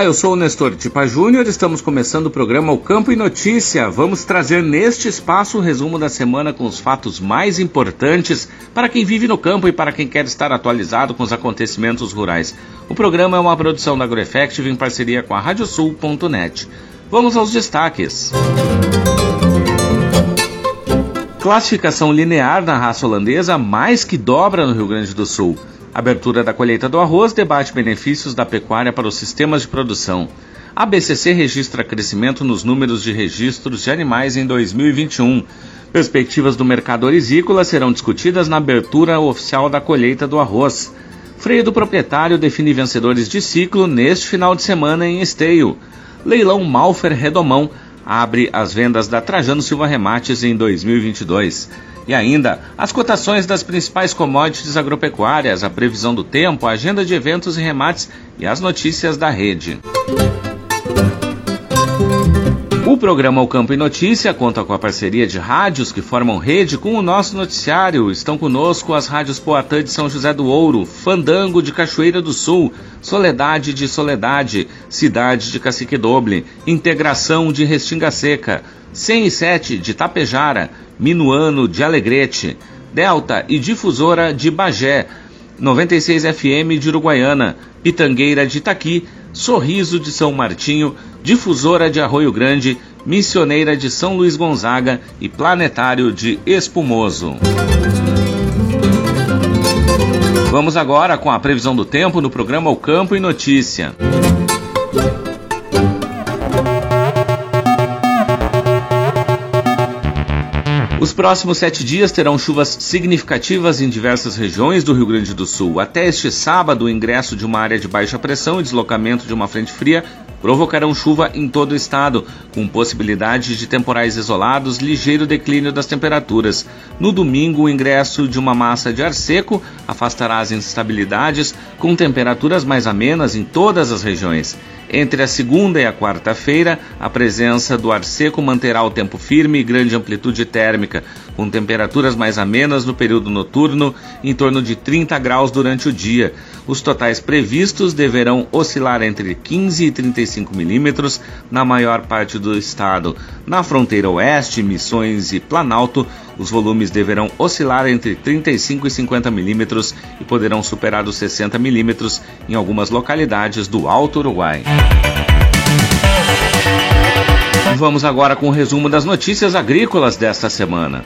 Olá, eu sou o Nestor Tipa Júnior, estamos começando o programa O Campo e Notícia. Vamos trazer neste espaço o resumo da semana com os fatos mais importantes para quem vive no campo e para quem quer estar atualizado com os acontecimentos rurais. O programa é uma produção da AgroEffective em parceria com a Radiosul.net. Vamos aos destaques. Classificação linear na raça holandesa mais que dobra no Rio Grande do Sul. Abertura da colheita do arroz debate benefícios da pecuária para os sistemas de produção. A BCC registra crescimento nos números de registros de animais em 2021. Perspectivas do mercado orizícola serão discutidas na abertura oficial da colheita do arroz. Freio do proprietário define vencedores de ciclo neste final de semana em Esteio. Leilão Malfer Redomão abre as vendas da Trajano Silva Remates em 2022. E ainda, as cotações das principais commodities agropecuárias, a previsão do tempo, a agenda de eventos e remates e as notícias da rede. O programa O Campo e Notícia conta com a parceria de rádios que formam rede com o nosso noticiário. Estão conosco as rádios Poatã de São José do Ouro, Fandango de Cachoeira do Sul, Soledade de Soledade, Cidade de Cacique Doble, Integração de Restinga Seca, 107 de Tapejara, Minuano de Alegrete, Delta e Difusora de Bagé, 96 FM de Uruguaiana, Pitangueira de Itaqui, Sorriso de São Martinho, Difusora de Arroio Grande, Missioneira de São Luís Gonzaga e Planetário de Espumoso. Vamos agora com a previsão do tempo no programa O Campo e Notícia. Os próximos sete dias terão chuvas significativas em diversas regiões do Rio Grande do Sul. Até este sábado, o ingresso de uma área de baixa pressão e deslocamento de uma frente fria provocarão chuva em todo o estado, com possibilidade de temporais isolados, ligeiro declínio das temperaturas. No domingo, o ingresso de uma massa de ar seco afastará as instabilidades, com temperaturas mais amenas em todas as regiões. Entre a segunda e a quarta-feira, a presença do ar seco manterá o tempo firme e grande amplitude térmica, com temperaturas mais amenas no período noturno, em torno de 30 graus durante o dia. Os totais previstos deverão oscilar entre 15 e 35 milímetros na maior parte do estado. Na fronteira oeste, Missões e Planalto, os volumes deverão oscilar entre 35 e 50 milímetros e poderão superar os 60 milímetros em algumas localidades do Alto Uruguai. Vamos agora com o resumo das notícias agrícolas desta semana.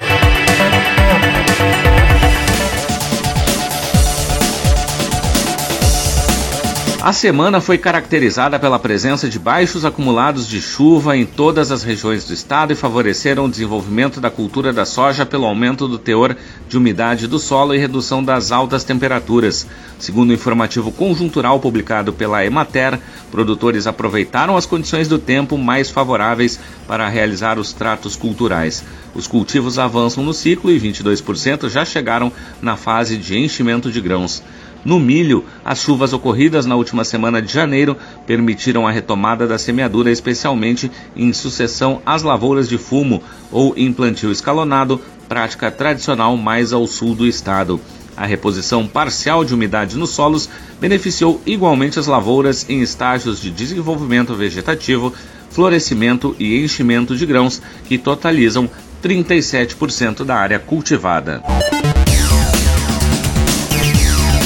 A semana foi caracterizada pela presença de baixos acumulados de chuva em todas as regiões do estado e favoreceram o desenvolvimento da cultura da soja pelo aumento do teor de umidade do solo e redução das altas temperaturas. Segundo o informativo conjuntural publicado pela Emater, produtores aproveitaram as condições do tempo mais favoráveis para realizar os tratos culturais. Os cultivos avançam no ciclo e 22% já chegaram na fase de enchimento de grãos. No milho, as chuvas ocorridas na última semana de janeiro permitiram a retomada da semeadura, especialmente em sucessão às lavouras de fumo ou em plantio escalonado, prática tradicional mais ao sul do estado. A reposição parcial de umidade nos solos beneficiou igualmente as lavouras em estágios de desenvolvimento vegetativo, florescimento e enchimento de grãos, que totalizam 37% da área cultivada.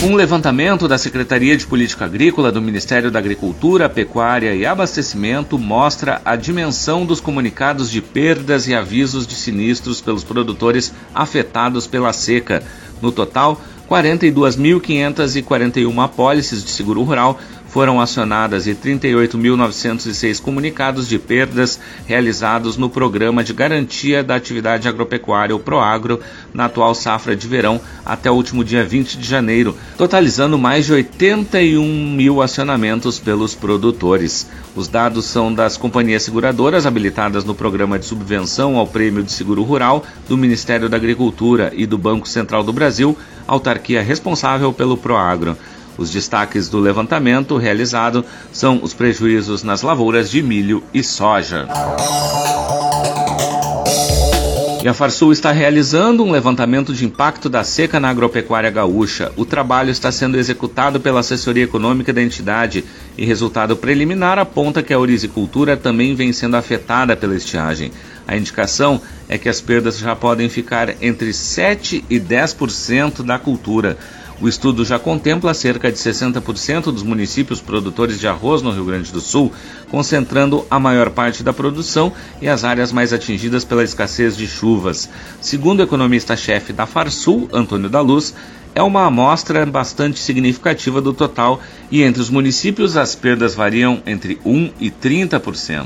Um levantamento da Secretaria de Política Agrícola do Ministério da Agricultura, Pecuária e Abastecimento mostra a dimensão dos comunicados de perdas e avisos de sinistros pelos produtores afetados pela seca. No total, 42.541 apólices de seguro rural foram acionadas e 38.906 comunicados de perdas realizados no Programa de Garantia da Atividade Agropecuária, o PROAGRO, na atual safra de verão até o último dia 20 de janeiro, totalizando mais de 81 mil acionamentos pelos produtores. Os dados são das companhias seguradoras habilitadas no Programa de Subvenção ao Prêmio de Seguro Rural do Ministério da Agricultura e do Banco Central do Brasil, autarquia responsável pelo PROAGRO. Os destaques do levantamento realizado são os prejuízos nas lavouras de milho e soja. E a Farsul está realizando um levantamento de impacto da seca na agropecuária gaúcha. O trabalho está sendo executado pela assessoria econômica da entidade e resultado preliminar aponta que a orizicultura também vem sendo afetada pela estiagem. A indicação é que as perdas já podem ficar entre 7 e 10% da cultura. O estudo já contempla cerca de 60% dos municípios produtores de arroz no Rio Grande do Sul, concentrando a maior parte da produção e as áreas mais atingidas pela escassez de chuvas. Segundo o economista-chefe da Farsul, Antônio da Luz, é uma amostra bastante significativa do total e entre os municípios as perdas variam entre 1 e 30%.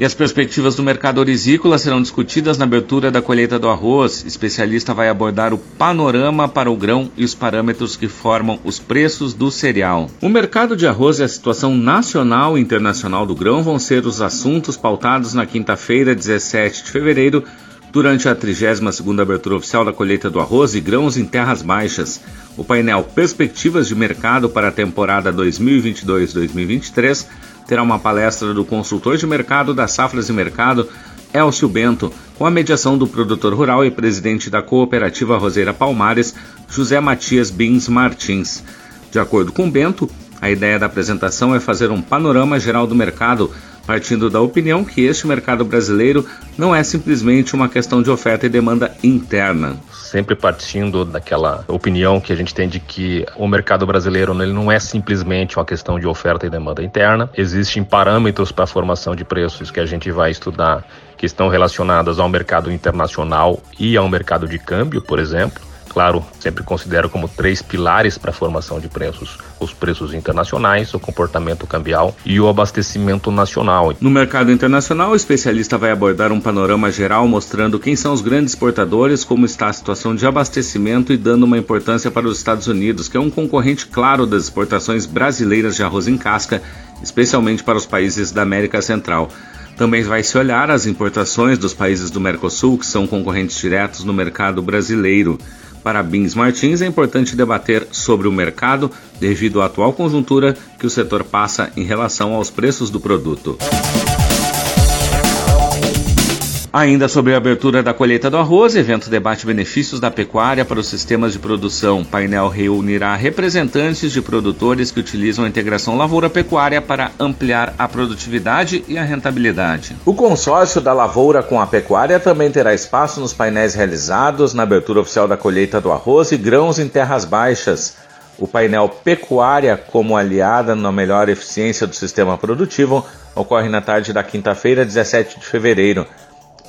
E as perspectivas do mercado orizícola serão discutidas na abertura da colheita do arroz. Especialista vai abordar o panorama para o grão e os parâmetros que formam os preços do cereal. O mercado de arroz e a situação nacional e internacional do grão vão ser os assuntos pautados na quinta-feira, 17 de fevereiro, durante a 32ª abertura oficial da colheita do arroz e grãos em terras baixas. O painel Perspectivas de Mercado para a temporada 2022-2023 terá uma palestra do consultor de mercado da Safras e Mercado, Elcio Bento, com a mediação do produtor rural e presidente da cooperativa Roseira Palmares, José Matias Bins Martins. De acordo com Bento, a ideia da apresentação é fazer um panorama geral do mercado, partindo da opinião que este mercado brasileiro não é simplesmente uma questão de oferta e demanda interna sempre partindo daquela opinião que a gente tem de que o mercado brasileiro ele não é simplesmente uma questão de oferta e demanda interna. Existem parâmetros para a formação de preços que a gente vai estudar que estão relacionados ao mercado internacional e ao mercado de câmbio, por exemplo. Claro, sempre considero como três pilares para a formação de preços: os preços internacionais, o comportamento cambial e o abastecimento nacional. No mercado internacional, o especialista vai abordar um panorama geral mostrando quem são os grandes exportadores, como está a situação de abastecimento e dando uma importância para os Estados Unidos, que é um concorrente claro das exportações brasileiras de arroz em casca, especialmente para os países da América Central. Também vai se olhar as importações dos países do Mercosul, que são concorrentes diretos no mercado brasileiro. Para Bins Martins, é importante debater sobre o mercado devido à atual conjuntura que o setor passa em relação aos preços do produto. Ainda sobre a abertura da colheita do arroz, evento debate benefícios da pecuária para os sistemas de produção. Painel reunirá representantes de produtores que utilizam a integração lavoura-pecuária para ampliar a produtividade e a rentabilidade. O consórcio da lavoura com a pecuária também terá espaço nos painéis realizados na abertura oficial da colheita do arroz e grãos em terras baixas. O painel Pecuária como aliada na melhor eficiência do sistema produtivo ocorre na tarde da quinta-feira, 17 de fevereiro.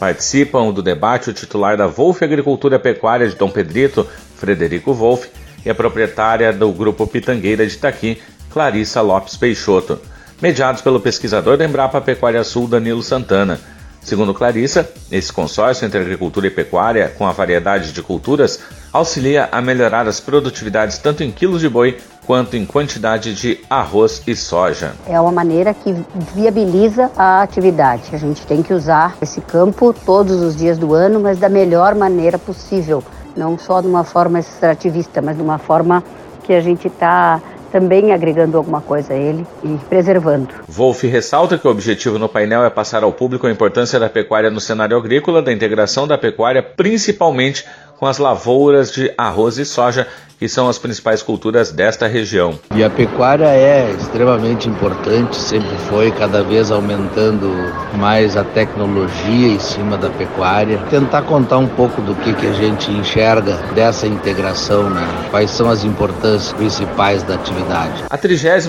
Participam do debate o titular da Wolf Agricultura Pecuária de Dom Pedrito, Frederico Wolf, e a proprietária do Grupo Pitangueira de Itaqui, Clarissa Lopes Peixoto, mediados pelo pesquisador da Embrapa Pecuária Sul, Danilo Santana. Segundo Clarissa, esse consórcio entre agricultura e pecuária, com a variedade de culturas, auxilia a melhorar as produtividades tanto em quilos de boi quanto em quantidade de arroz e soja. É uma maneira que viabiliza a atividade. A gente tem que usar esse campo todos os dias do ano, mas da melhor maneira possível não só de uma forma extrativista, mas de uma forma que a gente está também agregando alguma coisa a ele e preservando. Wolf ressalta que o objetivo no painel é passar ao público a importância da pecuária no cenário agrícola, da integração da pecuária, principalmente com as lavouras de arroz e soja, que são as principais culturas desta região. E a pecuária é extremamente importante, sempre foi, cada vez aumentando mais a tecnologia em cima da pecuária. Tentar contar um pouco do que, que a gente enxerga dessa integração, né? quais são as importâncias principais da atividade. A 32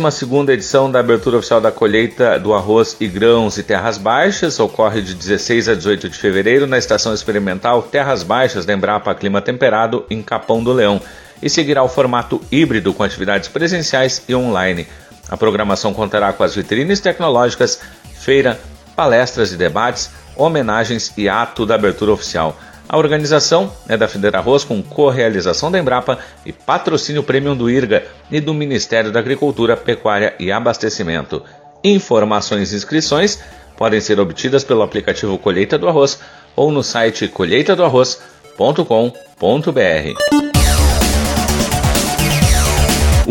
edição da abertura oficial da colheita do arroz e grãos e terras baixas ocorre de 16 a 18 de fevereiro na estação experimental Terras Baixas da Embrapa Clima Temperado, em Capão do Leão e seguirá o formato híbrido com atividades presenciais e online. A programação contará com as vitrines tecnológicas, feira, palestras e debates, homenagens e ato da abertura oficial. A organização é da Federa Arroz com co-realização da Embrapa e patrocínio premium do IRGA e do Ministério da Agricultura, Pecuária e Abastecimento. Informações e inscrições podem ser obtidas pelo aplicativo Colheita do Arroz ou no site colheitadoarroz.com.br.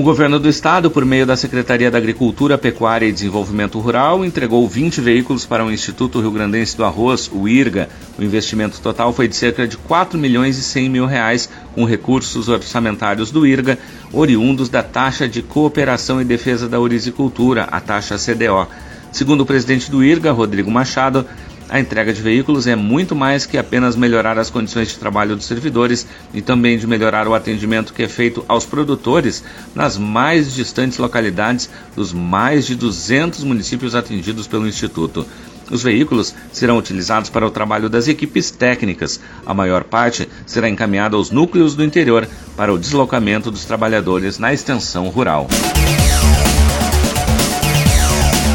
O governo do estado, por meio da Secretaria da Agricultura, Pecuária e Desenvolvimento Rural, entregou 20 veículos para o Instituto Rio Grandense do Arroz, o IRGA. O investimento total foi de cerca de 4 milhões e 100 mil reais, com recursos orçamentários do IRGA, oriundos da taxa de cooperação e defesa da Orisicultura, a taxa CDO. Segundo o presidente do IRGA, Rodrigo Machado, a entrega de veículos é muito mais que apenas melhorar as condições de trabalho dos servidores e também de melhorar o atendimento que é feito aos produtores nas mais distantes localidades dos mais de 200 municípios atendidos pelo Instituto. Os veículos serão utilizados para o trabalho das equipes técnicas. A maior parte será encaminhada aos núcleos do interior para o deslocamento dos trabalhadores na extensão rural.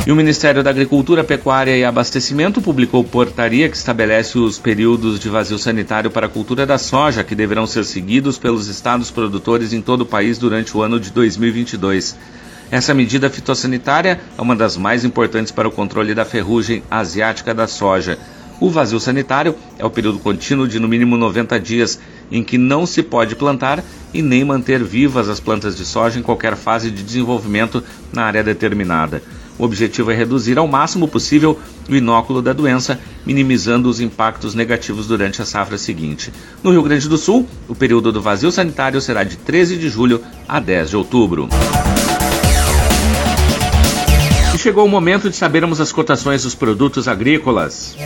E o Ministério da Agricultura, Pecuária e Abastecimento publicou portaria que estabelece os períodos de vazio sanitário para a cultura da soja, que deverão ser seguidos pelos estados produtores em todo o país durante o ano de 2022. Essa medida fitossanitária é uma das mais importantes para o controle da ferrugem asiática da soja. O vazio sanitário é o período contínuo de no mínimo 90 dias em que não se pode plantar e nem manter vivas as plantas de soja em qualquer fase de desenvolvimento na área determinada. O objetivo é reduzir ao máximo possível o inóculo da doença, minimizando os impactos negativos durante a safra seguinte. No Rio Grande do Sul, o período do vazio sanitário será de 13 de julho a 10 de outubro. E chegou o momento de sabermos as cotações dos produtos agrícolas.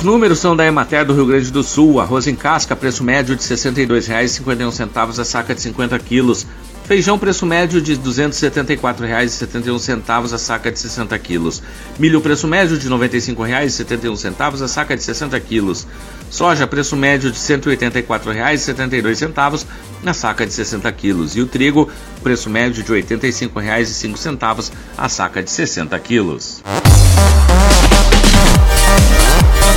Os números são da Emater do Rio Grande do Sul. Arroz em casca, preço médio de R$ 62,51 a saca de 50 quilos. Feijão, preço médio de R$ 274,71 a saca de 60 quilos. Milho, preço médio de R$ 95,71 a saca de 60 quilos. Soja, preço médio de R$ 184,72 na saca de 60 quilos. E o trigo, preço médio de R$ 85,05 a saca de 60 quilos.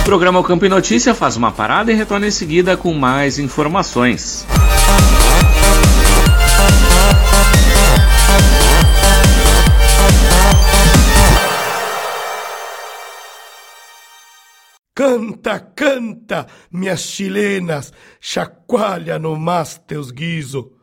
O programa O Campo e Notícia faz uma parada e retorna em seguida com mais informações. Canta, canta, minhas chilenas, chacoalha no mas teus guiso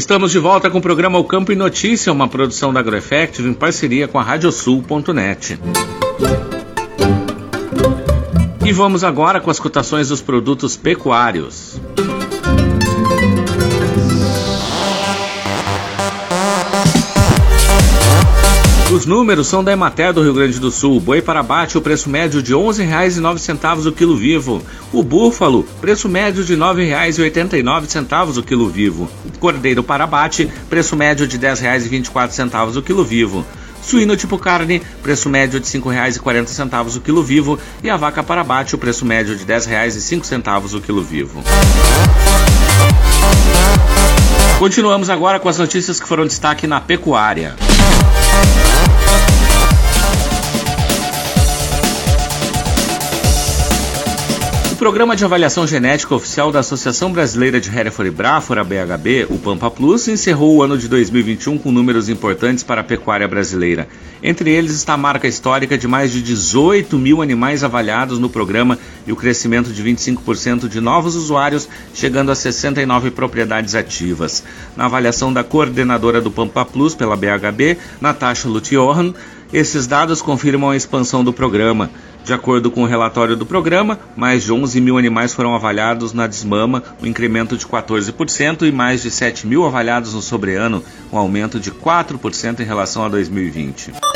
Estamos de volta com o programa O Campo e Notícia, uma produção da Agroeffective em parceria com a Radiosul.net. E vamos agora com as cotações dos produtos pecuários. Os números são da Emater do Rio Grande do Sul. Boi para abate, o preço médio de R$ 11,09 o quilo vivo. O búfalo, preço médio de R$ 9,89 o quilo vivo. Cordeiro para abate, preço médio de R$ 10,24 o quilo vivo. Suíno tipo carne, preço médio de R$ 5,40 o quilo vivo. E a vaca para abate, o preço médio de R$ 10,05 o quilo vivo. Continuamos agora com as notícias que foram destaque na pecuária. Programa de Avaliação Genética Oficial da Associação Brasileira de Hereford Braford, a BHB, o Pampa Plus, encerrou o ano de 2021 com números importantes para a pecuária brasileira. Entre eles está a marca histórica de mais de 18 mil animais avaliados no programa e o crescimento de 25% de novos usuários, chegando a 69 propriedades ativas. Na avaliação da coordenadora do Pampa Plus pela BHB, Natasha Lutjohan, esses dados confirmam a expansão do programa. De acordo com o relatório do programa, mais de 11 mil animais foram avaliados na desmama, um incremento de 14%, e mais de 7 mil avaliados no sobreano, um aumento de 4% em relação a 2020.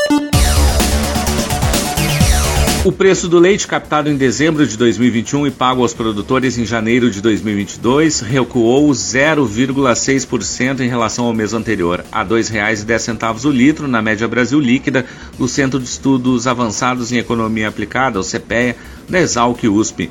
O preço do leite captado em dezembro de 2021 e pago aos produtores em janeiro de 2022 recuou 0,6% em relação ao mês anterior, a R$ 2,10 o litro na média Brasil líquida do Centro de Estudos Avançados em Economia Aplicada, o CPEA, da Exalc USP.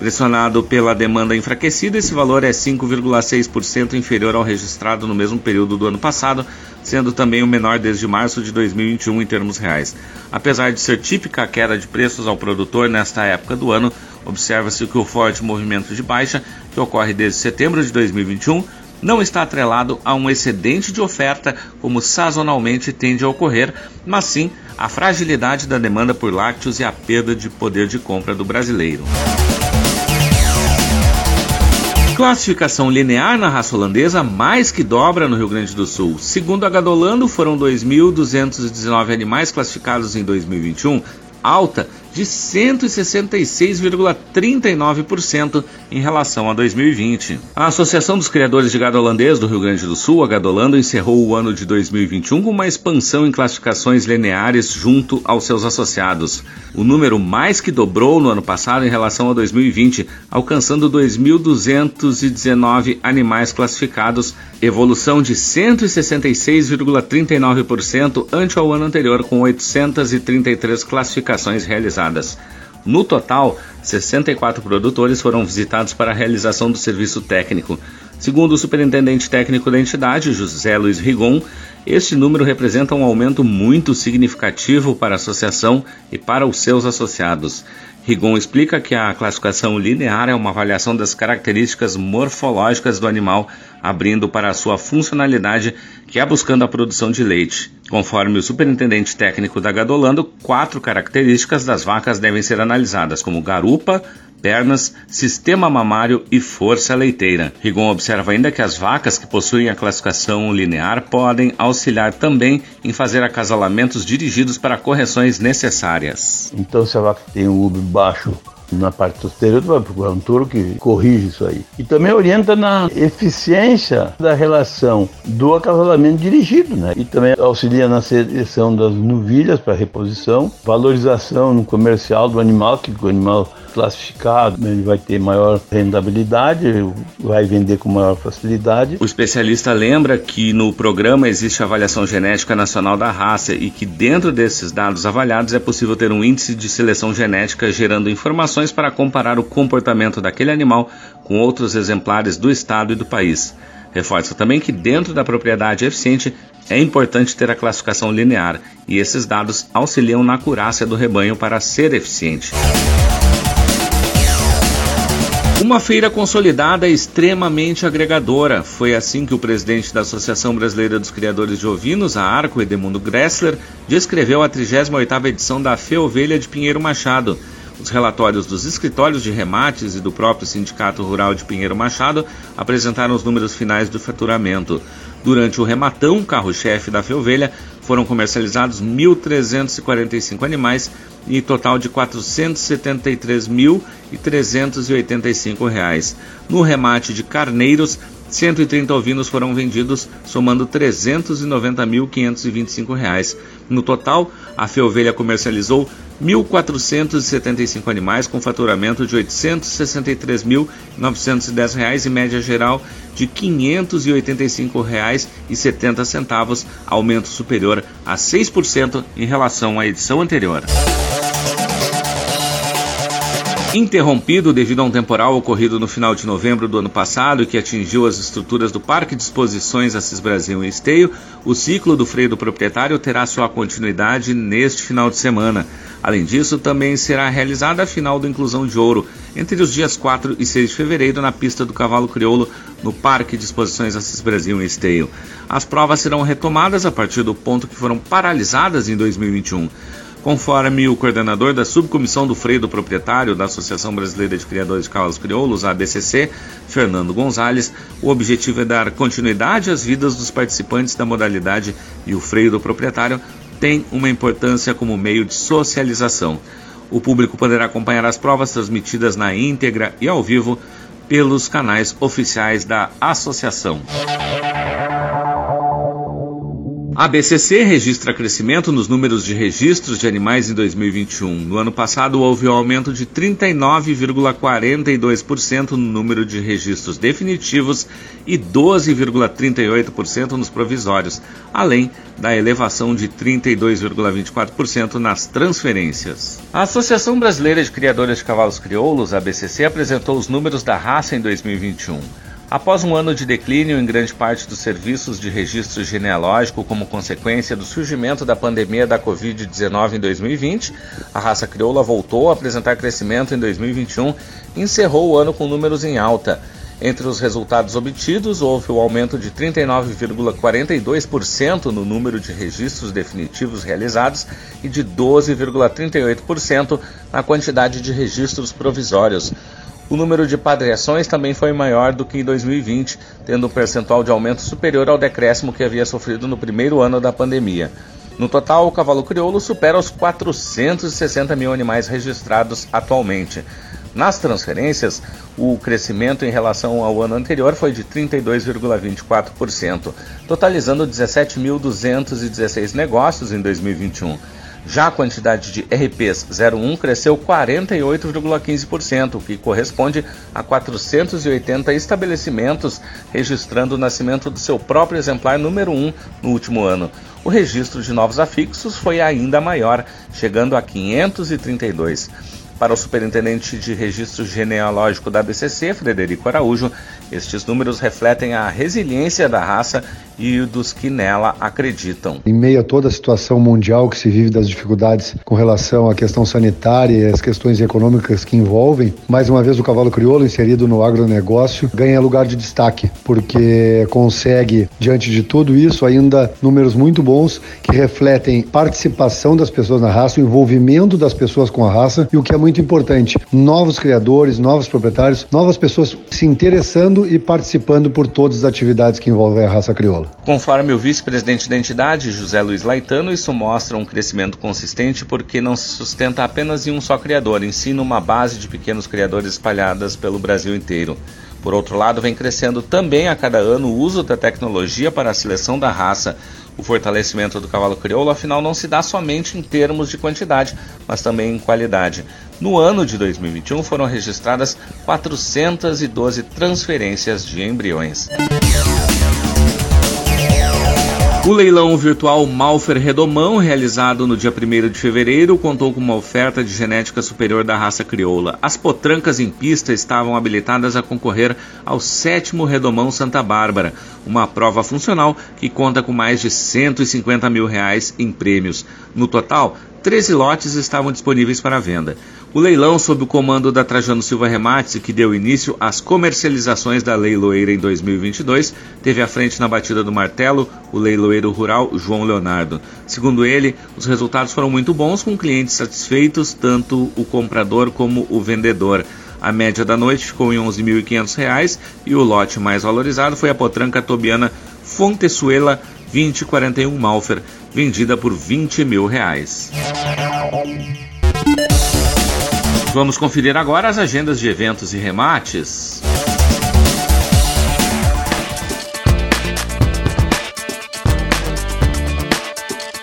Pressionado pela demanda enfraquecida, esse valor é 5,6% inferior ao registrado no mesmo período do ano passado, sendo também o menor desde março de 2021 em termos reais. Apesar de ser típica a queda de preços ao produtor nesta época do ano, observa-se que o forte movimento de baixa, que ocorre desde setembro de 2021, não está atrelado a um excedente de oferta, como sazonalmente tende a ocorrer, mas sim a fragilidade da demanda por lácteos e a perda de poder de compra do brasileiro. Classificação linear na raça holandesa mais que dobra no Rio Grande do Sul. Segundo a Gadolando, foram 2.219 animais classificados em 2021, alta de 166,39% em relação a 2020. A Associação dos Criadores de Gado Holandês do Rio Grande do Sul, a Gadolando, encerrou o ano de 2021 com uma expansão em classificações lineares junto aos seus associados. O número mais que dobrou no ano passado em relação a 2020, alcançando 2.219 animais classificados, evolução de 166,39% ante ao ano anterior, com 833 classificações realizadas No total, 64 produtores foram visitados para a realização do serviço técnico. Segundo o superintendente técnico da entidade, José Luiz Rigon, este número representa um aumento muito significativo para a associação e para os seus associados. Rigon explica que a classificação linear é uma avaliação das características morfológicas do animal, abrindo para a sua funcionalidade, que é buscando a produção de leite. Conforme o superintendente técnico da Gadolando, quatro características das vacas devem ser analisadas, como garupa, pernas, sistema mamário e força leiteira. Rigon observa ainda que as vacas que possuem a classificação linear podem auxiliar também em fazer acasalamentos dirigidos para correções necessárias. Então, se a vaca tem um ubre baixo na parte posterior, tu vai procurar um touro que corrige isso aí. E também orienta na eficiência da relação do acasalamento dirigido, né? E também auxilia na seleção das novilhas para reposição, valorização no comercial do animal, que o animal classificado, ele vai ter maior rentabilidade, vai vender com maior facilidade. O especialista lembra que no programa existe a avaliação genética nacional da raça e que dentro desses dados avaliados é possível ter um índice de seleção genética gerando informações para comparar o comportamento daquele animal com outros exemplares do estado e do país. Reforça também que dentro da propriedade eficiente é importante ter a classificação linear e esses dados auxiliam na acurácia do rebanho para ser eficiente. Uma feira consolidada extremamente agregadora. Foi assim que o presidente da Associação Brasileira dos Criadores de Ovinos, a ARCO, Edemundo Gressler, descreveu a 38ª edição da Fe Ovelha de Pinheiro Machado. Os relatórios dos escritórios de remates e do próprio Sindicato Rural de Pinheiro Machado apresentaram os números finais do faturamento. Durante o rematão, carro-chefe da Feovelha, foram comercializados 1.345 animais e total de R$ 473.385. No remate de carneiros, 130 ovinos foram vendidos, somando R$ 390.525. No total, a Feovelha comercializou 1.475 animais com faturamento de R$ 863.910 e média geral de R$ 585,70, aumento superior a 6% em relação à edição anterior. Interrompido devido a um temporal ocorrido no final de novembro do ano passado que atingiu as estruturas do Parque de Exposições Assis Brasil em Esteio, o ciclo do freio do proprietário terá sua continuidade neste final de semana. Além disso, também será realizada a final do Inclusão de Ouro, entre os dias 4 e 6 de fevereiro, na pista do Cavalo Crioulo, no Parque de Exposições Assis Brasil em Esteio. As provas serão retomadas a partir do ponto que foram paralisadas em 2021. Conforme o coordenador da subcomissão do freio do proprietário da Associação Brasileira de Criadores de Cavalos Crioulos, ABCC, Fernando Gonzalez, o objetivo é dar continuidade às vidas dos participantes da modalidade e o freio do proprietário tem uma importância como meio de socialização. O público poderá acompanhar as provas transmitidas na íntegra e ao vivo pelos canais oficiais da associação. A BCC registra crescimento nos números de registros de animais em 2021. No ano passado, houve um aumento de 39,42% no número de registros definitivos e 12,38% nos provisórios, além da elevação de 32,24% nas transferências. A Associação Brasileira de Criadores de Cavalos Crioulos, a BCC, apresentou os números da raça em 2021. Após um ano de declínio em grande parte dos serviços de registro genealógico como consequência do surgimento da pandemia da Covid-19 em 2020, a raça crioula voltou a apresentar crescimento em 2021 e encerrou o ano com números em alta. Entre os resultados obtidos, houve o aumento de 39,42% no número de registros definitivos realizados e de 12,38% na quantidade de registros provisórios. O número de padreações também foi maior do que em 2020, tendo um percentual de aumento superior ao decréscimo que havia sofrido no primeiro ano da pandemia. No total, o cavalo crioulo supera os 460 mil animais registrados atualmente. Nas transferências, o crescimento em relação ao ano anterior foi de 32,24%, totalizando 17.216 negócios em 2021. Já a quantidade de RPs 01 cresceu 48,15%, o que corresponde a 480 estabelecimentos registrando o nascimento do seu próprio exemplar número 1 no último ano. O registro de novos afixos foi ainda maior, chegando a 532. Para o superintendente de registro genealógico da BCC, Frederico Araújo, estes números refletem a resiliência da raça e dos que nela acreditam. Em meio a toda a situação mundial que se vive das dificuldades com relação à questão sanitária e as questões econômicas que envolvem, mais uma vez o cavalo crioulo inserido no agronegócio ganha lugar de destaque, porque consegue, diante de tudo isso, ainda números muito bons que refletem participação das pessoas na raça, o envolvimento das pessoas com a raça e o que é muito importante, novos criadores, novos proprietários, novas pessoas se interessando e participando por todas as atividades que envolvem a raça crioula. Conforme o vice-presidente da entidade, José Luiz Laitano, isso mostra um crescimento consistente porque não se sustenta apenas em um só criador, ensina uma base de pequenos criadores espalhadas pelo Brasil inteiro. Por outro lado, vem crescendo também a cada ano o uso da tecnologia para a seleção da raça. O fortalecimento do cavalo crioulo, afinal, não se dá somente em termos de quantidade, mas também em qualidade. No ano de 2021 foram registradas 412 transferências de embriões. O leilão virtual Malfer Redomão, realizado no dia 1 de fevereiro, contou com uma oferta de genética superior da raça crioula. As potrancas em pista estavam habilitadas a concorrer ao sétimo Redomão Santa Bárbara, uma prova funcional que conta com mais de 150 mil reais em prêmios. No total, 13 lotes estavam disponíveis para venda. O leilão, sob o comando da Trajano Silva Remates, que deu início às comercializações da leiloeira em 2022, teve à frente na batida do martelo o leiloeiro rural João Leonardo. Segundo ele, os resultados foram muito bons, com clientes satisfeitos, tanto o comprador como o vendedor. A média da noite ficou em R$ 11.500 e o lote mais valorizado foi a potranca tobiana Fontesuela 2041 Malfer, vendida por 20 mil reais. Vamos conferir agora as agendas de eventos e remates.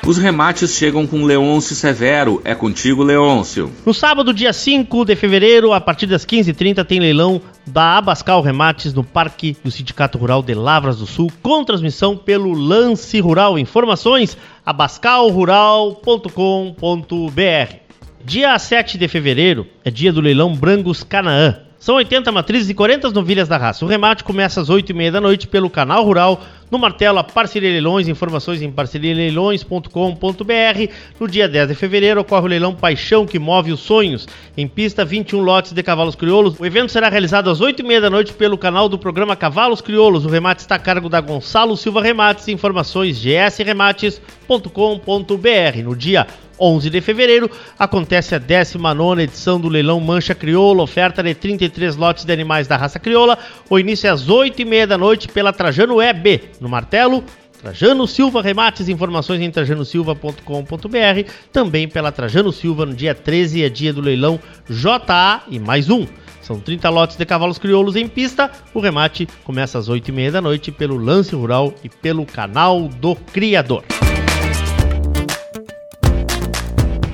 Os remates chegam com Leôncio Severo. É contigo, Leôncio. No sábado, dia 5 de fevereiro, a partir das 15h30, tem leilão da Abascal Remates no Parque do Sindicato Rural de Lavras do Sul, com transmissão pelo Lance Rural. Informações abascalrural.com.br. Dia 7 de fevereiro é dia do leilão Brangos Canaã. São 80 matrizes e 40 novilhas da raça. O remate começa às 8h30 da noite pelo canal Rural no Martelo, a Parceria Leilões, informações em parcerialeilões.com.br. No dia 10 de fevereiro ocorre o leilão Paixão que Move os Sonhos, em pista 21 lotes de cavalos crioulos. O evento será realizado às 8h30 da noite pelo canal do programa Cavalos Crioulos. O remate está a cargo da Gonçalo Silva Remates, informações gsremates.com.br. No dia 11 de fevereiro, acontece a 19 edição do Leilão Mancha Crioula, oferta de 33 lotes de animais da raça crioula. O início é às 8h30 da noite pela Trajano EB, no Martelo. Trajano Silva Remates, informações em trajanosilva.com.br, também pela Trajano Silva no dia 13 é dia do leilão JA e mais um. São 30 lotes de cavalos crioulos em pista. O remate começa às 8h30 da noite pelo Lance Rural e pelo canal do Criador.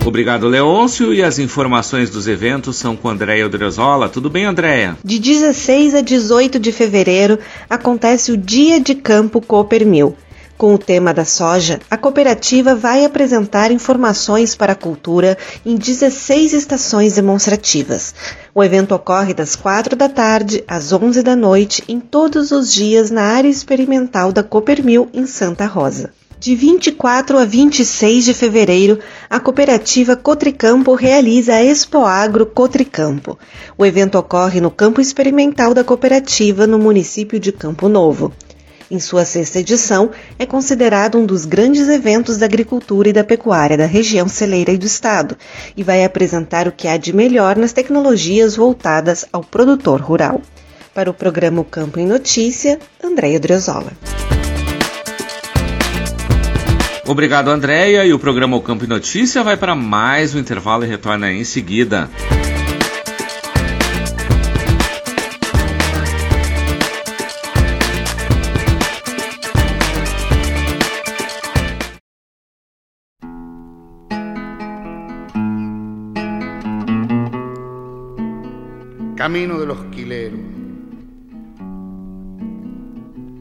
Obrigado, Leôncio. E as informações dos eventos são com Andréia Odrezola. Tudo bem, Andréia? De 16 a 18 de fevereiro acontece o Dia de Campo Coopermil. Com o tema da soja, a cooperativa vai apresentar informações para a cultura em 16 estações demonstrativas. O evento ocorre das 4 da tarde às 11 da noite em todos os dias na área experimental da Coopermil em Santa Rosa. De 24 a 26 de fevereiro, a cooperativa Cotricampo realiza a Expo Agro Cotricampo. O evento ocorre no campo experimental da cooperativa no município de Campo Novo. Em sua sexta edição, é considerado um dos grandes eventos da agricultura e da pecuária da região celeira e do estado, e vai apresentar o que há de melhor nas tecnologias voltadas ao produtor rural. Para o programa Campo em Notícia, Andréia Driozola. Obrigado, Andréia. E o programa O Campo e Notícia vai para mais um intervalo e retorna em seguida. Camino de los quileros.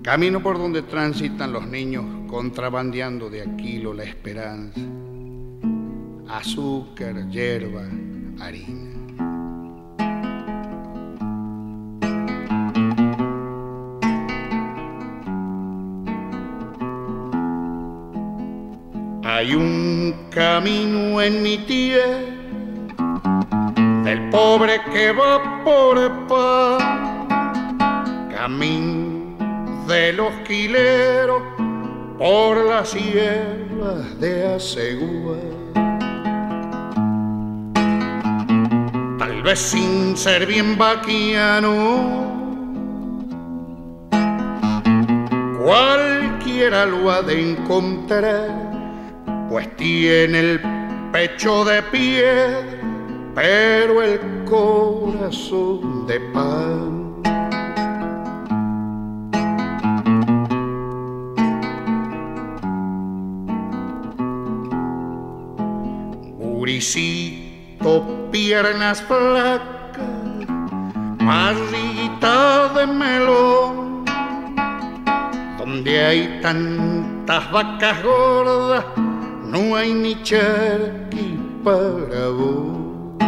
Camino por donde transitan los niños contrabandeando de Aquilo la esperanza. Azúcar, hierba, harina. Hay un camino en mi tierra del pobre que va por pan, camino de los quileros por las sierras de Asegúa. Tal vez sin ser bien vaquiano, cualquiera lo ha de encontrar, pues tiene el pecho de piedra, pero el corazón de pan. Guricito, piernas flacas, marrita de melón, donde hay tantas vacas gordas, no hay ni charqui para vos.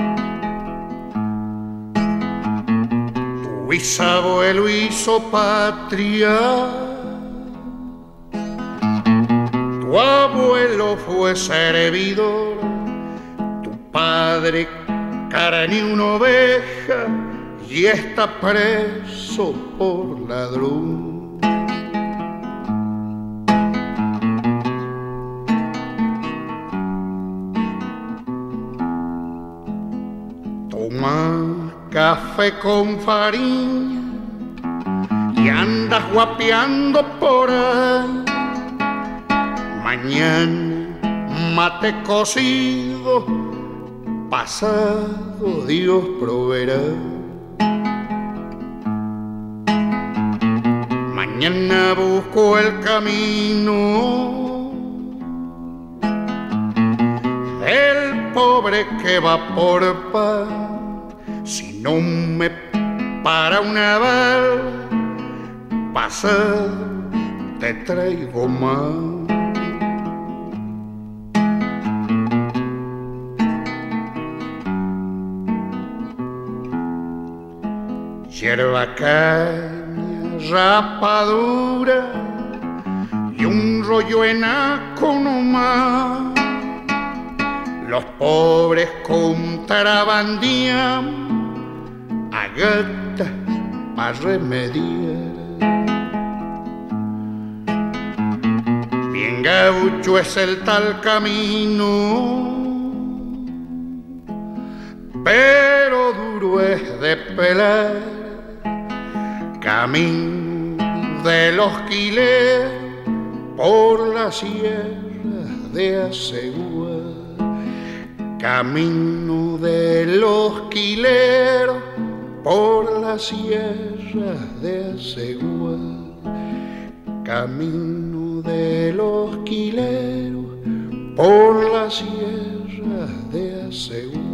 Tu bisabuelo hizo patria, tu abuelo fue servidor padre carne una oveja y está preso por ladrón. Toma café con farina y andas guapeando por ahí. Mañana mate cocido, pasado Dios proveerá. Mañana busco el camino el pobre que va por paz. Si no me para una vez, pasa, te traigo más. Hierba caña, rapadura y un rollo enaco nomás los pobres contrabandían a gatas para remediar. Bien gaucho es el tal camino, pero duro es de pelar. Camino de los quiles por la sierra de Asegúa Camino de los quileros por las sierras de Asegúa. Camino de los quileros por las sierras de Asegúa.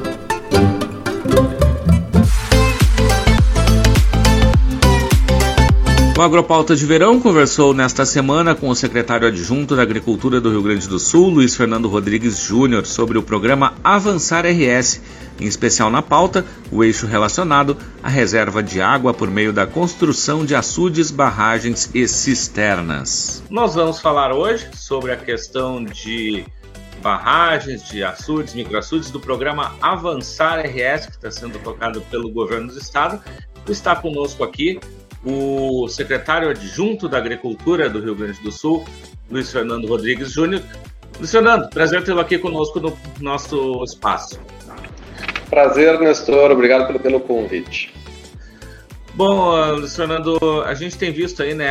O Agropauta de Verão conversou nesta semana com o secretário adjunto da Agricultura do Rio Grande do Sul, Luiz Fernando Rodrigues Júnior, sobre o programa Avançar RS, em especial na pauta, o eixo relacionado à reserva de água por meio da construção de açudes, barragens e cisternas. Nós vamos falar hoje sobre a questão de barragens, de açudes, microaçudes do programa Avançar RS, que está sendo tocado pelo governo do estado. Está conosco aqui o secretário adjunto da Agricultura do Rio Grande do Sul, Luiz Fernando Rodrigues Júnior. Luiz Fernando, prazer tê-lo aqui conosco no nosso espaço. Prazer, Nestor. Obrigado pelo, pelo convite. Bom, Luiz Fernando, a gente tem visto aí, né,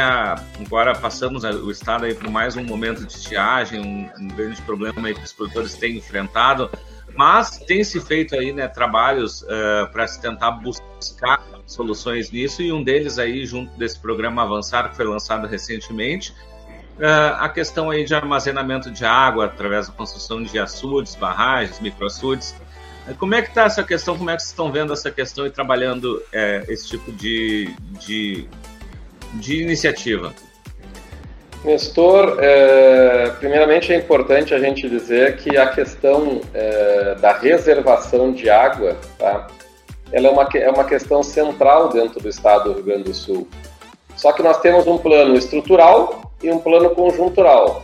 agora passamos o estado aí por mais um momento de estiagem, um, um grande problema aí que os produtores têm enfrentado, mas tem se feito aí, né, trabalhos uh, para se tentar buscar soluções nisso e um deles aí junto desse programa Avançar que foi lançado recentemente uh, a questão aí de armazenamento de água através da construção de açudes, barragens, microaçudes. Como é que está essa questão? Como é que vocês estão vendo essa questão e trabalhando esse tipo de, de, de iniciativa? Nestor, é, primeiramente é importante a gente dizer que a questão é, da reservação de água, tá? ela é uma, é uma questão central dentro do estado do Rio Grande do Sul. Só que nós temos um plano estrutural e um plano conjuntural.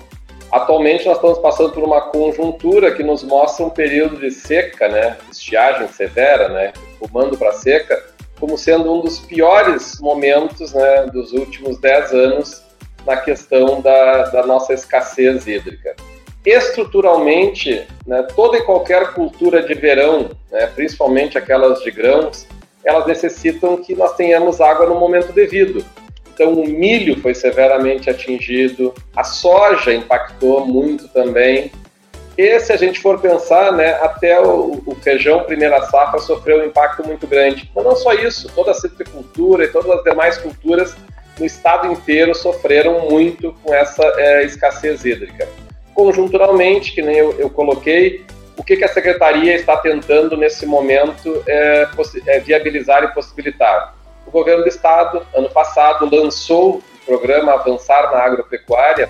Atualmente nós estamos passando por uma conjuntura que nos mostra um período de seca, né, estiagem severa, né, rumando para seca, como sendo um dos piores momentos né, dos últimos 10 anos na questão da, da nossa escassez hídrica estruturalmente, né, toda e qualquer cultura de verão, né, principalmente aquelas de grãos, elas necessitam que nós tenhamos água no momento devido. Então, o milho foi severamente atingido, a soja impactou muito também. E se a gente for pensar, né, até o, o, feijão primeira safra sofreu um impacto muito grande. Mas não só isso, toda a citricultura e todas as demais culturas no estado inteiro sofreram muito com essa é, escassez hídrica. Conjunturalmente, que nem eu, eu coloquei, o que, que, a secretaria está tentando nesse momento é, é, viabilizar e possibilitar? O governo do estado, ano passado, lançou o programa Avançar na Agropecuária,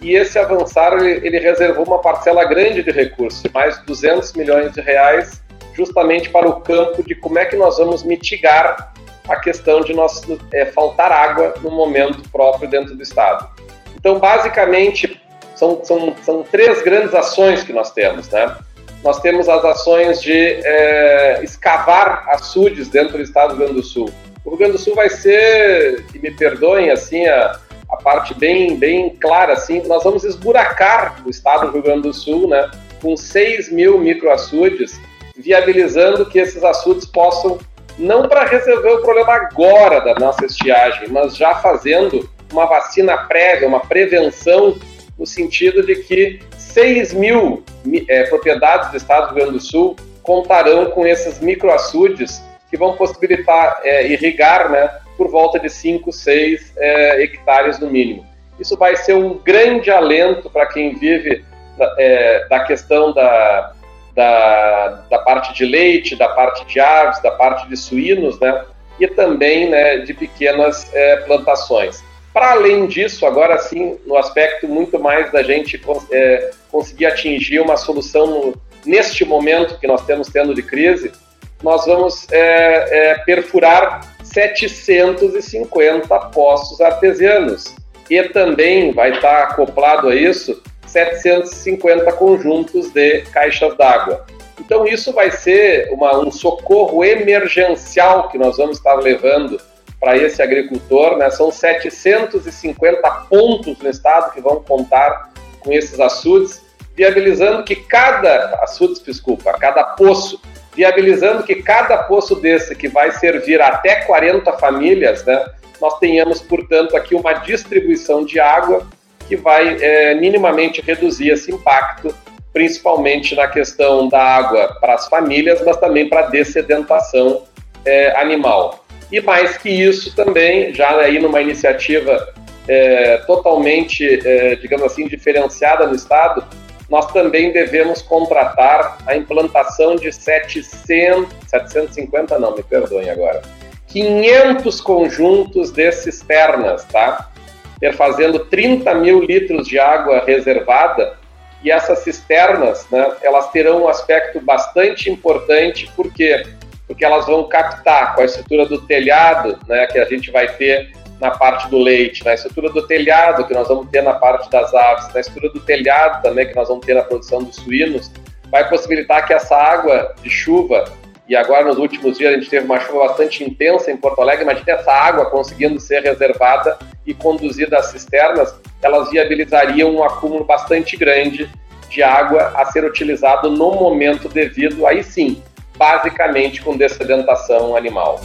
e esse avançar ele, ele reservou uma parcela grande de recursos, mais de 200 milhões de reais, justamente para o campo de como é que nós vamos mitigar a questão de nós é, faltar água no momento próprio dentro do estado. Então, basicamente, são, são, são três grandes ações que nós temos, né? Nós temos as ações de é, escavar açudes dentro do estado do Rio Grande do Sul. O Rio Grande do Sul vai ser, e me perdoem assim a, a parte bem, bem clara, assim, nós vamos esburacar o estado do Rio Grande do Sul, né, com 6 mil microaçudes, viabilizando que esses açudes possam, não para resolver o problema agora da nossa estiagem, mas já fazendo uma vacina prévia, uma prevenção, no sentido de que 6 mil é, propriedades do estado do Rio Grande do Sul contarão com esses microaçudes que vão possibilitar é, irrigar né, por volta de 5, 6 é, hectares no mínimo. Isso vai ser um grande alento para quem vive é, da questão da, da, da, parte de leite, da parte de aves, da parte de suínos, né? E também né, de pequenas é, plantações. Para além disso, agora sim, no aspecto muito mais da gente é, conseguir atingir uma solução no, neste momento que nós temos tendo de crise, nós vamos é, é, perfurar 750 poços artesianos. E também vai estar acoplado a isso 750 conjuntos de caixas d'água. Então, isso vai ser uma, um socorro emergencial que nós vamos estar levando para esse agricultor. Né? São 750 pontos no estado que vão contar com esses açudes, viabilizando que cada açudes, desculpa, cada poço viabilizando que cada poço desse, que vai servir até 40 famílias, né, nós tenhamos, portanto, aqui uma distribuição de água que vai é, minimamente reduzir esse impacto, principalmente na questão da água para as famílias, mas também para a dessedentação é, animal. E mais que isso também, já aí numa iniciativa é, totalmente, é, digamos assim, diferenciada no Estado, nós também devemos contratar a implantação de 700, 750 não, me perdoem agora, 500 conjuntos de cisternas, tá? Fazendo 30 mil litros de água reservada e essas cisternas, né, elas terão um aspecto bastante importante, por quê? Porque elas vão captar com a estrutura do telhado, né, que a gente vai ter na parte do leite, na estrutura do telhado que nós vamos ter na parte das aves, na estrutura do telhado também que nós vamos ter na produção dos suínos, vai possibilitar que essa água de chuva, e agora nos últimos dias a gente teve uma chuva bastante intensa em Porto Alegre, imagine essa água conseguindo ser reservada e conduzida às cisternas, elas viabilizariam um acúmulo bastante grande de água a ser utilizado no momento devido, aí sim, basicamente com dessedentação animal.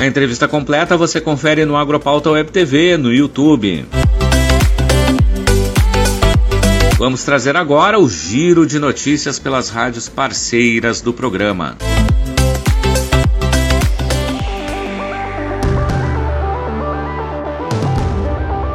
A entrevista completa você confere no Agropauta Web TV, no YouTube. Vamos trazer agora o giro de notícias pelas rádios parceiras do programa.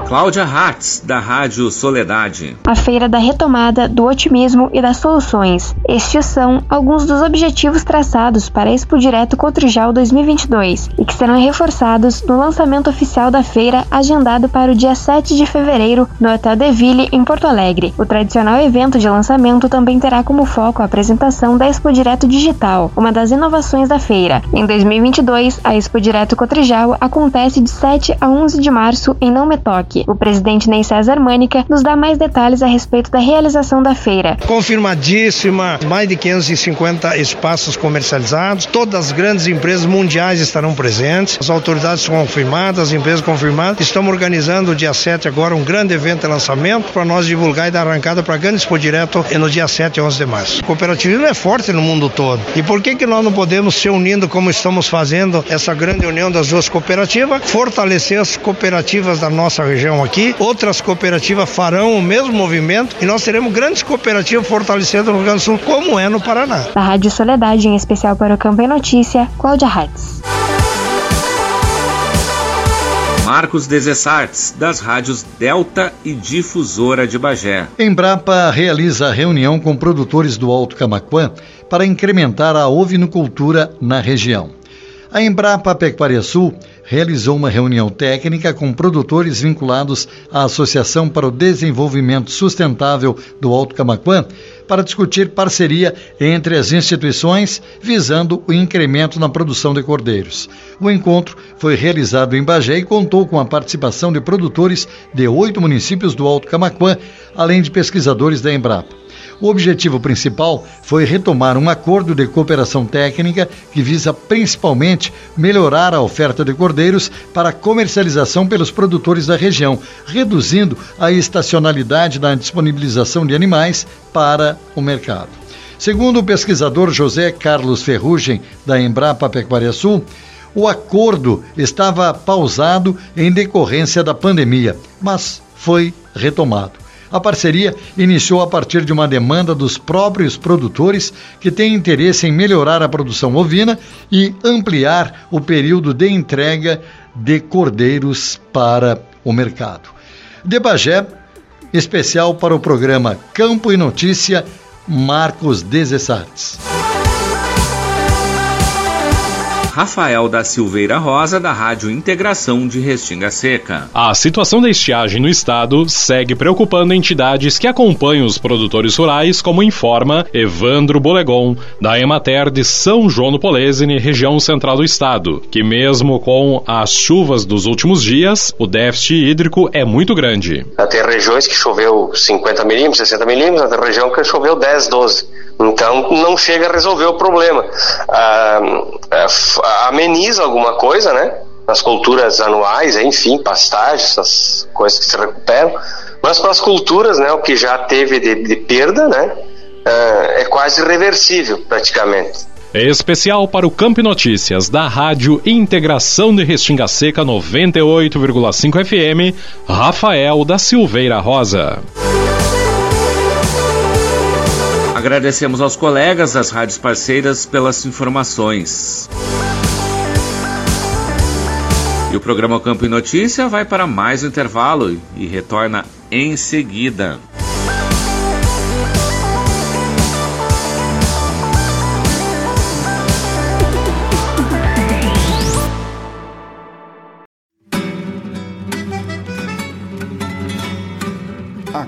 Cláudia Hatz, da Rádio Soledade. A Feira da Retomada, do Otimismo e das Soluções. Estes são alguns dos objetivos traçados para a Expo Direto Cotrijal 2022 e que serão reforçados no lançamento oficial da feira, agendado para o dia 7 de fevereiro no Hotel De Ville, em Porto Alegre. O tradicional evento de lançamento também terá como foco a apresentação da Expo Direto Digital, uma das inovações da feira. Em 2022, a Expo Direto Cotrijal acontece de 7 a 11 de março em Não Me O presidente Ney César Mânica nos dá mais detalhes a respeito da realização da feira. Confirmadíssima, mais de 550 espaços comercializados, todas as grandes empresas mundiais estarão presentes, as autoridades confirmadas, as empresas confirmadas. Estamos organizando dia 7 agora um grande evento de lançamento para nós divulgar e dar arrancada para a Grande Expo Direto no dia 7 e 11 de março. O cooperativismo é forte no mundo todo. E por que que nós não podemos se unindo como estamos fazendo essa grande união das duas cooperativas, fortalecer as cooperativas da nossa região região aqui, outras cooperativas farão o mesmo movimento e nós teremos grandes cooperativas fortalecendo o Rio Grande do Sul, como é no Paraná. Da Rádio Soledade, em especial para o Campo em Notícia, Cláudia Hatz. Marcos Desessartes, das rádios Delta e Difusora de Bagé. Embrapa realiza reunião com produtores do Alto Camaquã para incrementar a ovinocultura na região. A Embrapa Pecuária Sul realizou uma reunião técnica com produtores vinculados à Associação para o Desenvolvimento Sustentável do Alto Camaquã para discutir parceria entre as instituições visando o incremento na produção de cordeiros. O encontro foi realizado em Bagé e contou com a participação de produtores de oito municípios do Alto Camaquã, além de pesquisadores da Embrapa. O objetivo principal foi retomar um acordo de cooperação técnica que visa principalmente melhorar a oferta de cordeiros para comercialização pelos produtores da região, reduzindo a estacionalidade da disponibilização de animais para o mercado. Segundo o pesquisador José Carlos Ferrugem, da Embrapa Pecuária Sul, o acordo estava pausado em decorrência da pandemia, mas foi retomado. A parceria iniciou a partir de uma demanda dos próprios produtores que têm interesse em melhorar a produção ovina e ampliar o período de entrega de cordeiros para o mercado. De Bagé, especial para o programa Campo e Notícia, Marcos Desessartes. Rafael da Silveira Rosa, da Rádio Integração de Restinga Seca. A situação da estiagem no estado segue preocupando entidades que acompanham os produtores rurais, como informa Evandro Bolegon, da Emater de São João do Polesine, região central do estado, que mesmo com as chuvas dos últimos dias, o déficit hídrico é muito grande. Tem regiões que choveu 50 milímetros, 60 milímetros, tem região que choveu 10, 12. Então não chega a resolver o problema. Ah, ah, ameniza alguma coisa, né? Nas culturas anuais, enfim, pastagens, essas coisas que se recuperam. Mas para as culturas, né, o que já teve de, de perda, né, ah, é quase irreversível praticamente. É especial para o Campo Notícias da Rádio Integração de Restinga Seca 98,5 FM, Rafael da Silveira Rosa. Agradecemos aos colegas das rádios parceiras pelas informações. E o programa Campo e Notícia vai para mais um intervalo e retorna em seguida.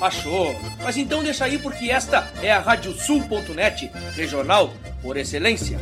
Achou? Mas então deixa aí porque esta é a Radiosul.net, regional por excelência.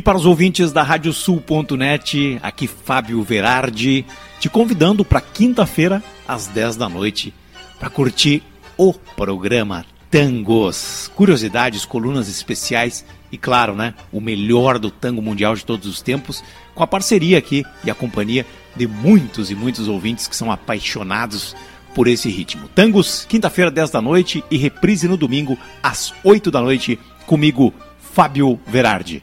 E para os ouvintes da Radiosul.net, aqui Fábio Verardi, te convidando para quinta-feira, às 10 da noite, para curtir o programa Tangos. Curiosidades, colunas especiais e, claro, né, o melhor do tango mundial de todos os tempos, com a parceria aqui e a companhia de muitos e muitos ouvintes que são apaixonados por esse ritmo. Tangos, quinta-feira, 10 da noite e reprise no domingo, às 8 da noite, comigo, Fábio Verardi.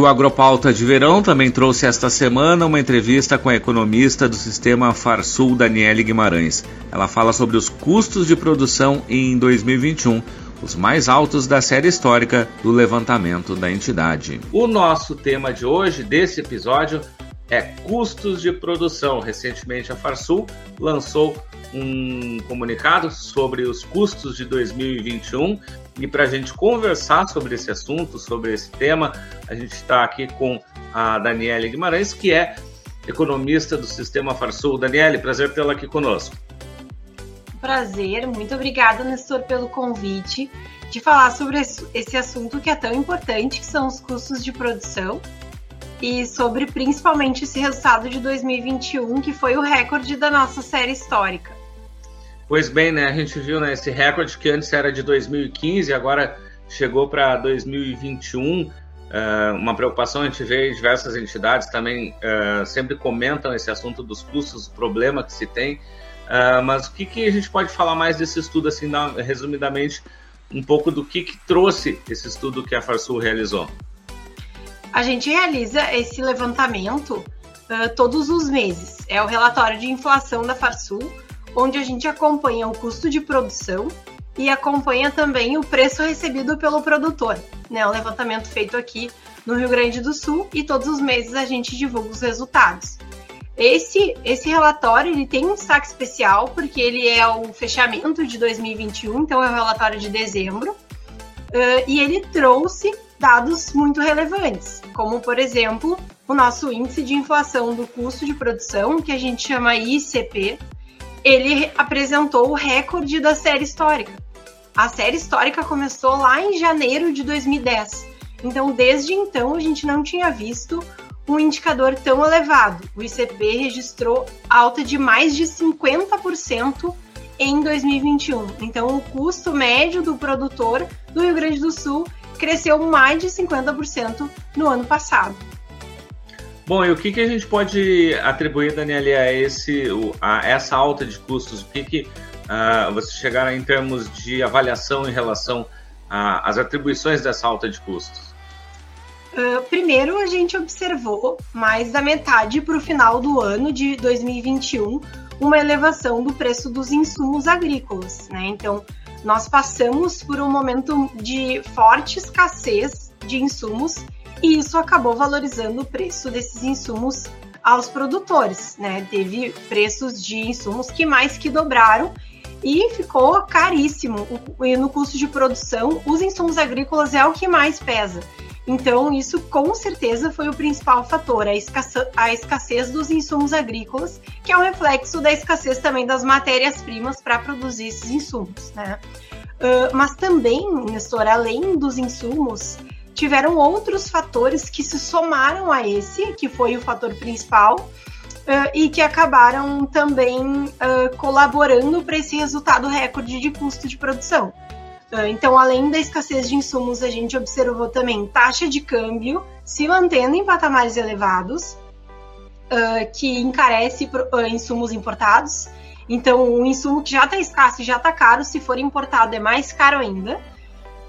o Agropauta de Verão também trouxe esta semana uma entrevista com a economista do sistema Farsul, Daniele Guimarães. Ela fala sobre os custos de produção em 2021, os mais altos da série histórica do levantamento da entidade. O nosso tema de hoje, desse episódio, é custos de produção. Recentemente a Farsul lançou um comunicado sobre os custos de 2021 e para a gente conversar sobre esse assunto, sobre esse tema, a gente está aqui com a Daniele Guimarães, que é economista do Sistema Farsul. Daniele, prazer tê-la aqui conosco. Prazer, muito obrigada, Nestor, pelo convite de falar sobre esse assunto que é tão importante, que são os custos de produção, e sobre principalmente esse resultado de 2021, que foi o recorde da nossa série histórica. Pois bem, né? A gente viu né, esse recorde que antes era de 2015, agora chegou para 2021. Uh, uma preocupação, a gente vê diversas entidades também uh, sempre comentam esse assunto dos custos, o problema que se tem. Uh, mas o que, que a gente pode falar mais desse estudo, assim, resumidamente, um pouco do que, que trouxe esse estudo que a Farsul realizou? A gente realiza esse levantamento uh, todos os meses. É o relatório de inflação da Farsul, onde a gente acompanha o custo de produção e acompanha também o preço recebido pelo produtor. Né? Um levantamento feito aqui no Rio Grande do Sul e todos os meses a gente divulga os resultados. Esse, esse relatório ele tem um destaque especial porque ele é o fechamento de 2021, então é o relatório de dezembro, uh, e ele trouxe dados muito relevantes, como por exemplo o nosso índice de inflação do custo de produção, que a gente chama ICP, ele apresentou o recorde da série histórica. A série histórica começou lá em janeiro de 2010. Então, desde então, a gente não tinha visto um indicador tão elevado. O ICP registrou alta de mais de 50% em 2021. Então, o custo médio do produtor do Rio Grande do Sul cresceu mais de 50% no ano passado. Bom, e o que, que a gente pode atribuir, Daniela, a, esse, a essa alta de custos? O que, que uh, vocês chegaram em termos de avaliação em relação às atribuições dessa alta de custos? Uh, primeiro, a gente observou mais da metade para o final do ano de 2021 uma elevação do preço dos insumos agrícolas. Né? Então, nós passamos por um momento de forte escassez de insumos e isso acabou valorizando o preço desses insumos aos produtores, né? Teve preços de insumos que mais que dobraram e ficou caríssimo. E no custo de produção, os insumos agrícolas é o que mais pesa. Então, isso com certeza foi o principal fator, a escassez, a escassez dos insumos agrícolas, que é um reflexo da escassez também das matérias-primas para produzir esses insumos, né? Uh, mas também, Nestor, além dos insumos, tiveram outros fatores que se somaram a esse, que foi o fator principal, uh, e que acabaram também uh, colaborando para esse resultado recorde de custo de produção. Uh, então, além da escassez de insumos, a gente observou também taxa de câmbio se mantendo em patamares elevados, que encarece insumos importados. Então, um insumo que já está escasso e já está caro, se for importado, é mais caro ainda.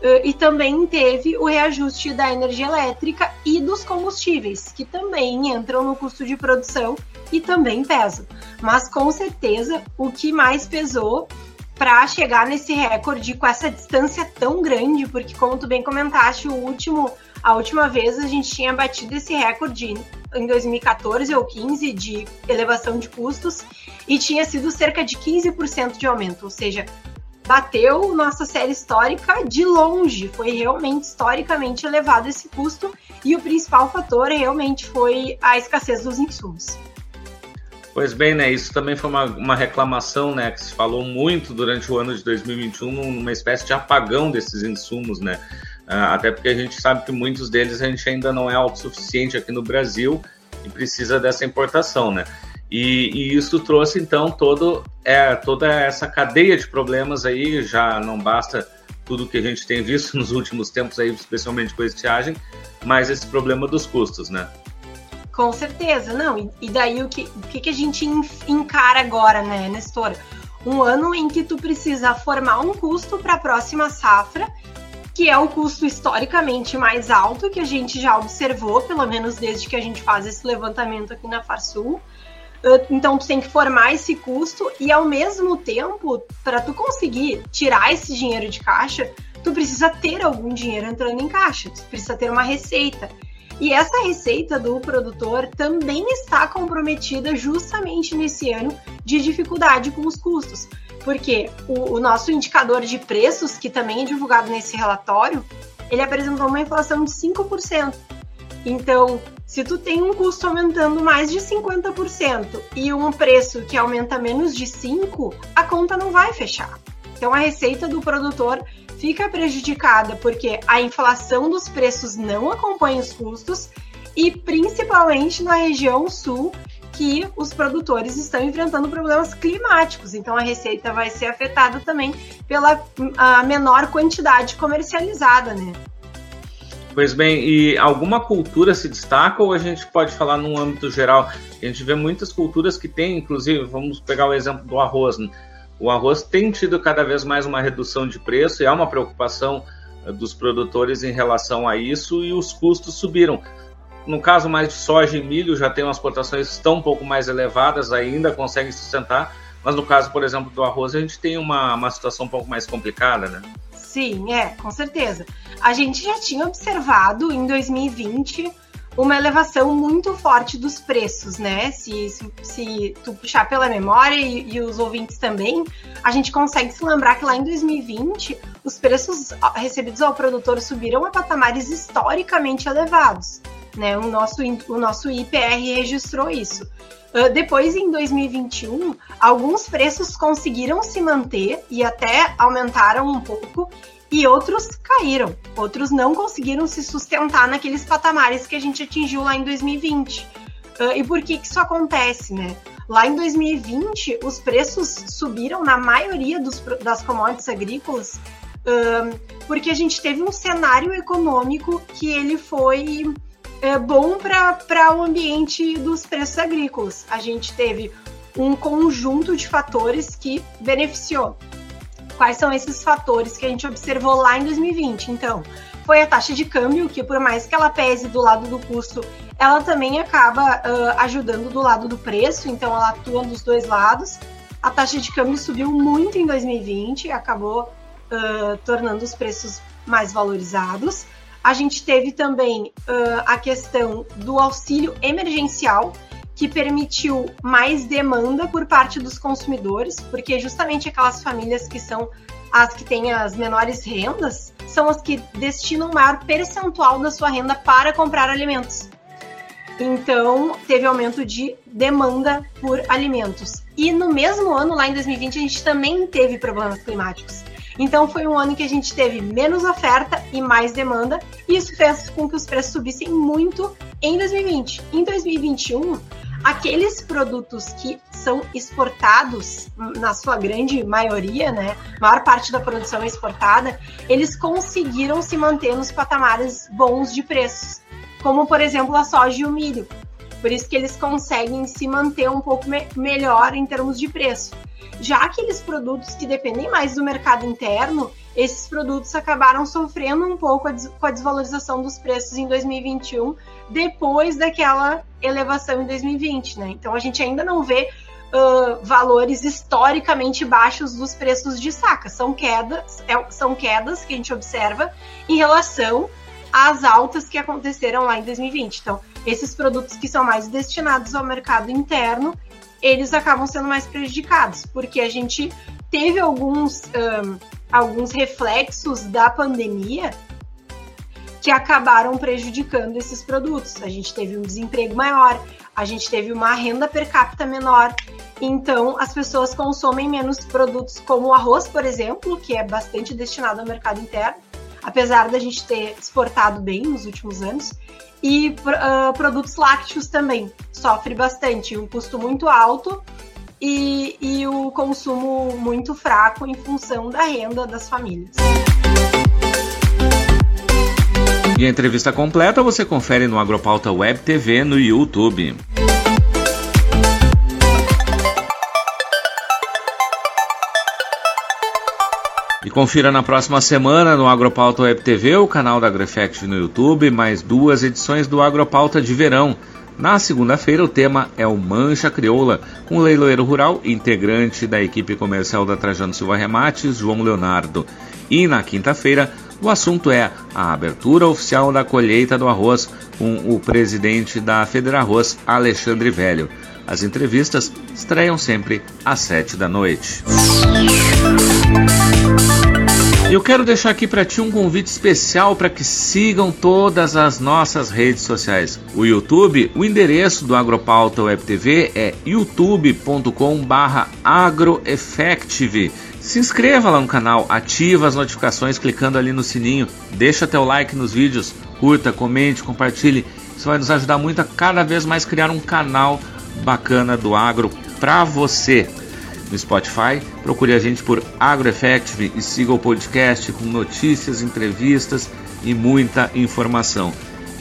Uh, e também teve o reajuste da energia elétrica e dos combustíveis, que também entram no custo de produção e também pesam. Mas com certeza o que mais pesou para chegar nesse recorde com essa distância tão grande, porque como tu bem comentaste, o último, a última vez a gente tinha batido esse recorde em 2014 ou 15 de elevação de custos e tinha sido cerca de 15% de aumento, ou seja, bateu nossa série histórica de longe. Foi realmente historicamente elevado esse custo e o principal fator realmente foi a escassez dos insumos. Pois bem, né? Isso também foi uma, uma reclamação, né? Que se falou muito durante o ano de 2021, numa espécie de apagão desses insumos, né? Uh, até porque a gente sabe que muitos deles a gente ainda não é autossuficiente aqui no Brasil e precisa dessa importação, né? E, e, isso trouxe então todo, é, toda essa cadeia de problemas aí, já não basta tudo que a gente tem visto nos últimos tempos aí, especialmente com a estiagem, mas esse problema dos custos, né? Com certeza, não. E, e daí o que, o que, que a gente encara agora, né, Nestor? Um ano em que tu precisa formar um custo para a próxima safra, que é o custo historicamente mais alto que a gente já observou, pelo menos desde que a gente faz esse levantamento aqui na Farsul. Então tu tem que formar esse custo e ao mesmo tempo, para tu conseguir tirar esse dinheiro de caixa, tu precisa ter algum dinheiro entrando em caixa, tu precisa ter uma receita. E essa receita do produtor também está comprometida justamente nesse ano de dificuldade com os custos, porque o, o nosso indicador de preços, que também é divulgado nesse relatório, ele apresentou uma inflação de 5%. Então, se tu tem um custo aumentando mais de 50% e um preço que aumenta menos de 5, a conta não vai fechar. Então a receita do produtor fica prejudicada porque a inflação dos preços não acompanha os custos e principalmente na região sul que os produtores estão enfrentando problemas climáticos. Então a receita vai ser afetada também pela a menor quantidade comercializada, né? Pois bem, e alguma cultura se destaca ou a gente pode falar num âmbito geral? A gente vê muitas culturas que têm, inclusive, vamos pegar o exemplo do arroz. Né? O arroz tem tido cada vez mais uma redução de preço e há uma preocupação eh, dos produtores em relação a isso e os custos subiram. No caso mais de soja e milho, já tem umas cotações que estão um pouco mais elevadas, ainda conseguem sustentar, mas no caso, por exemplo, do arroz, a gente tem uma, uma situação um pouco mais complicada, né? Sim, é, com certeza. A gente já tinha observado em 2020 uma elevação muito forte dos preços, né? Se, se, se tu puxar pela memória e, e, os ouvintes também, a gente consegue se lembrar que lá em 2020 os preços recebidos ao produtor subiram a patamares historicamente elevados, né? O nosso, o nosso IPR registrou isso. Uh, depois, em 2021, alguns preços conseguiram se manter e até aumentaram um pouco, e outros caíram. Outros não conseguiram se sustentar naqueles patamares que a gente atingiu lá em 2020. Uh, e por que, que isso acontece, né? Lá em 2020, os preços subiram na maioria dos, das commodities agrícolas, uh, porque a gente teve um cenário econômico que ele foi uh, bom para o ambiente dos preços agrícolas. A gente teve um conjunto de fatores que beneficiou quais são esses fatores que a gente observou lá em 2020. Então, foi a taxa de câmbio, que por mais que ela pese do lado do custo, ela também acaba uh, ajudando do lado do preço, então ela atua dos dois lados. A taxa de câmbio subiu muito em 2020, acabou uh, tornando os preços mais valorizados. A gente teve também uh, a questão do auxílio emergencial, que permitiu mais demanda por parte dos consumidores, porque justamente aquelas famílias que são as que têm as menores rendas são as que destinam o maior percentual da sua renda para comprar alimentos. Então, teve aumento de demanda por alimentos. E no mesmo ano, lá em 2020, a gente também teve problemas climáticos. Então, foi um ano em que a gente teve menos oferta e mais demanda, e isso fez com que os preços subissem muito em 2020. Em 2021, aqueles produtos que são exportados, na sua grande maioria, né, maior parte da produção é exportada, eles conseguiram se manter nos patamares bons de preços, como por exemplo a soja e o milho. Por isso que eles conseguem se manter um pouco me melhor em termos de preço. Já aqueles produtos que dependem mais do mercado interno, esses produtos acabaram sofrendo um pouco a com a desvalorização dos preços em 2021, depois daquela elevação em 2020, né? Então a gente ainda não vê uh, valores historicamente baixos dos preços de saca. São quedas, é, são quedas que a gente observa em relação às altas que aconteceram lá em 2020. Então, esses produtos que são mais destinados ao mercado interno, eles acabam sendo mais prejudicados, porque a gente teve alguns, um, alguns reflexos da pandemia que acabaram prejudicando esses produtos. A gente teve um desemprego maior, a gente teve uma renda per capita menor, então as pessoas consomem menos produtos como o arroz, por exemplo, que é bastante destinado ao mercado interno, apesar da gente ter exportado bem nos últimos anos, e uh, produtos lácteos também sofre bastante, um custo muito alto e, e o consumo muito fraco em função da renda das famílias. E a entrevista completa você confere no Agropauta Web TV no YouTube. E confira na próxima semana no Agropauta Web TV, o canal da AgroEffect no YouTube, mais duas edições do Agropauta de verão. Na segunda-feira, o tema é o Mancha Crioula, com o leiloeiro rural, integrante da equipe comercial da Trajano Silva Remates, João Leonardo. E na quinta-feira, o assunto é a abertura oficial da colheita do arroz, com o presidente da Federarroz, Alexandre Velho. As entrevistas estreiam sempre às sete da noite. Eu quero deixar aqui para ti um convite especial para que sigam todas as nossas redes sociais. O YouTube, o endereço do Agropauta Web TV é youtube.com/agroeffective. Se inscreva lá no canal, ativa as notificações clicando ali no sininho, deixa teu like nos vídeos, curta, comente, compartilhe. Isso vai nos ajudar muito a cada vez mais criar um canal bacana do agro para você no Spotify. Procure a gente por AgroEffective e siga o podcast com notícias, entrevistas e muita informação.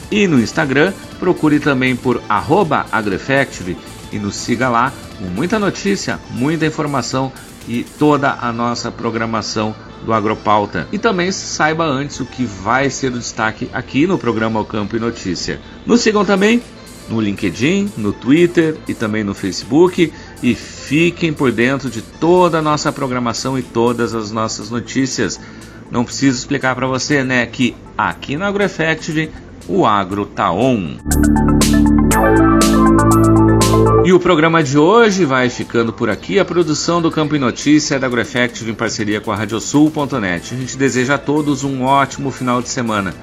E no Instagram, procure também por AgroEffective e nos siga lá com muita notícia, muita informação e toda a nossa programação do Agropauta. E também saiba antes o que vai ser o destaque aqui no programa O Campo e Notícia. Nos sigam também no LinkedIn, no Twitter e também no Facebook e fiquem por dentro de toda a nossa programação e todas as nossas notícias. Não preciso explicar para você, né, que aqui na AgroEffective o agro tá on. E o programa de hoje vai ficando por aqui. A produção do Campo e Notícia é da AgroEffective em parceria com a Radiosul.net. A gente deseja a todos um ótimo final de semana.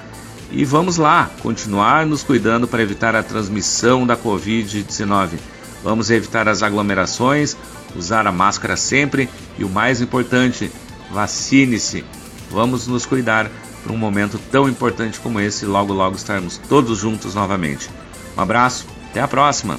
E vamos lá, continuar nos cuidando para evitar a transmissão da Covid-19. Vamos evitar as aglomerações, usar a máscara sempre e o mais importante, vacine-se. Vamos nos cuidar para um momento tão importante como esse e logo logo estarmos todos juntos novamente. Um abraço, até a próxima.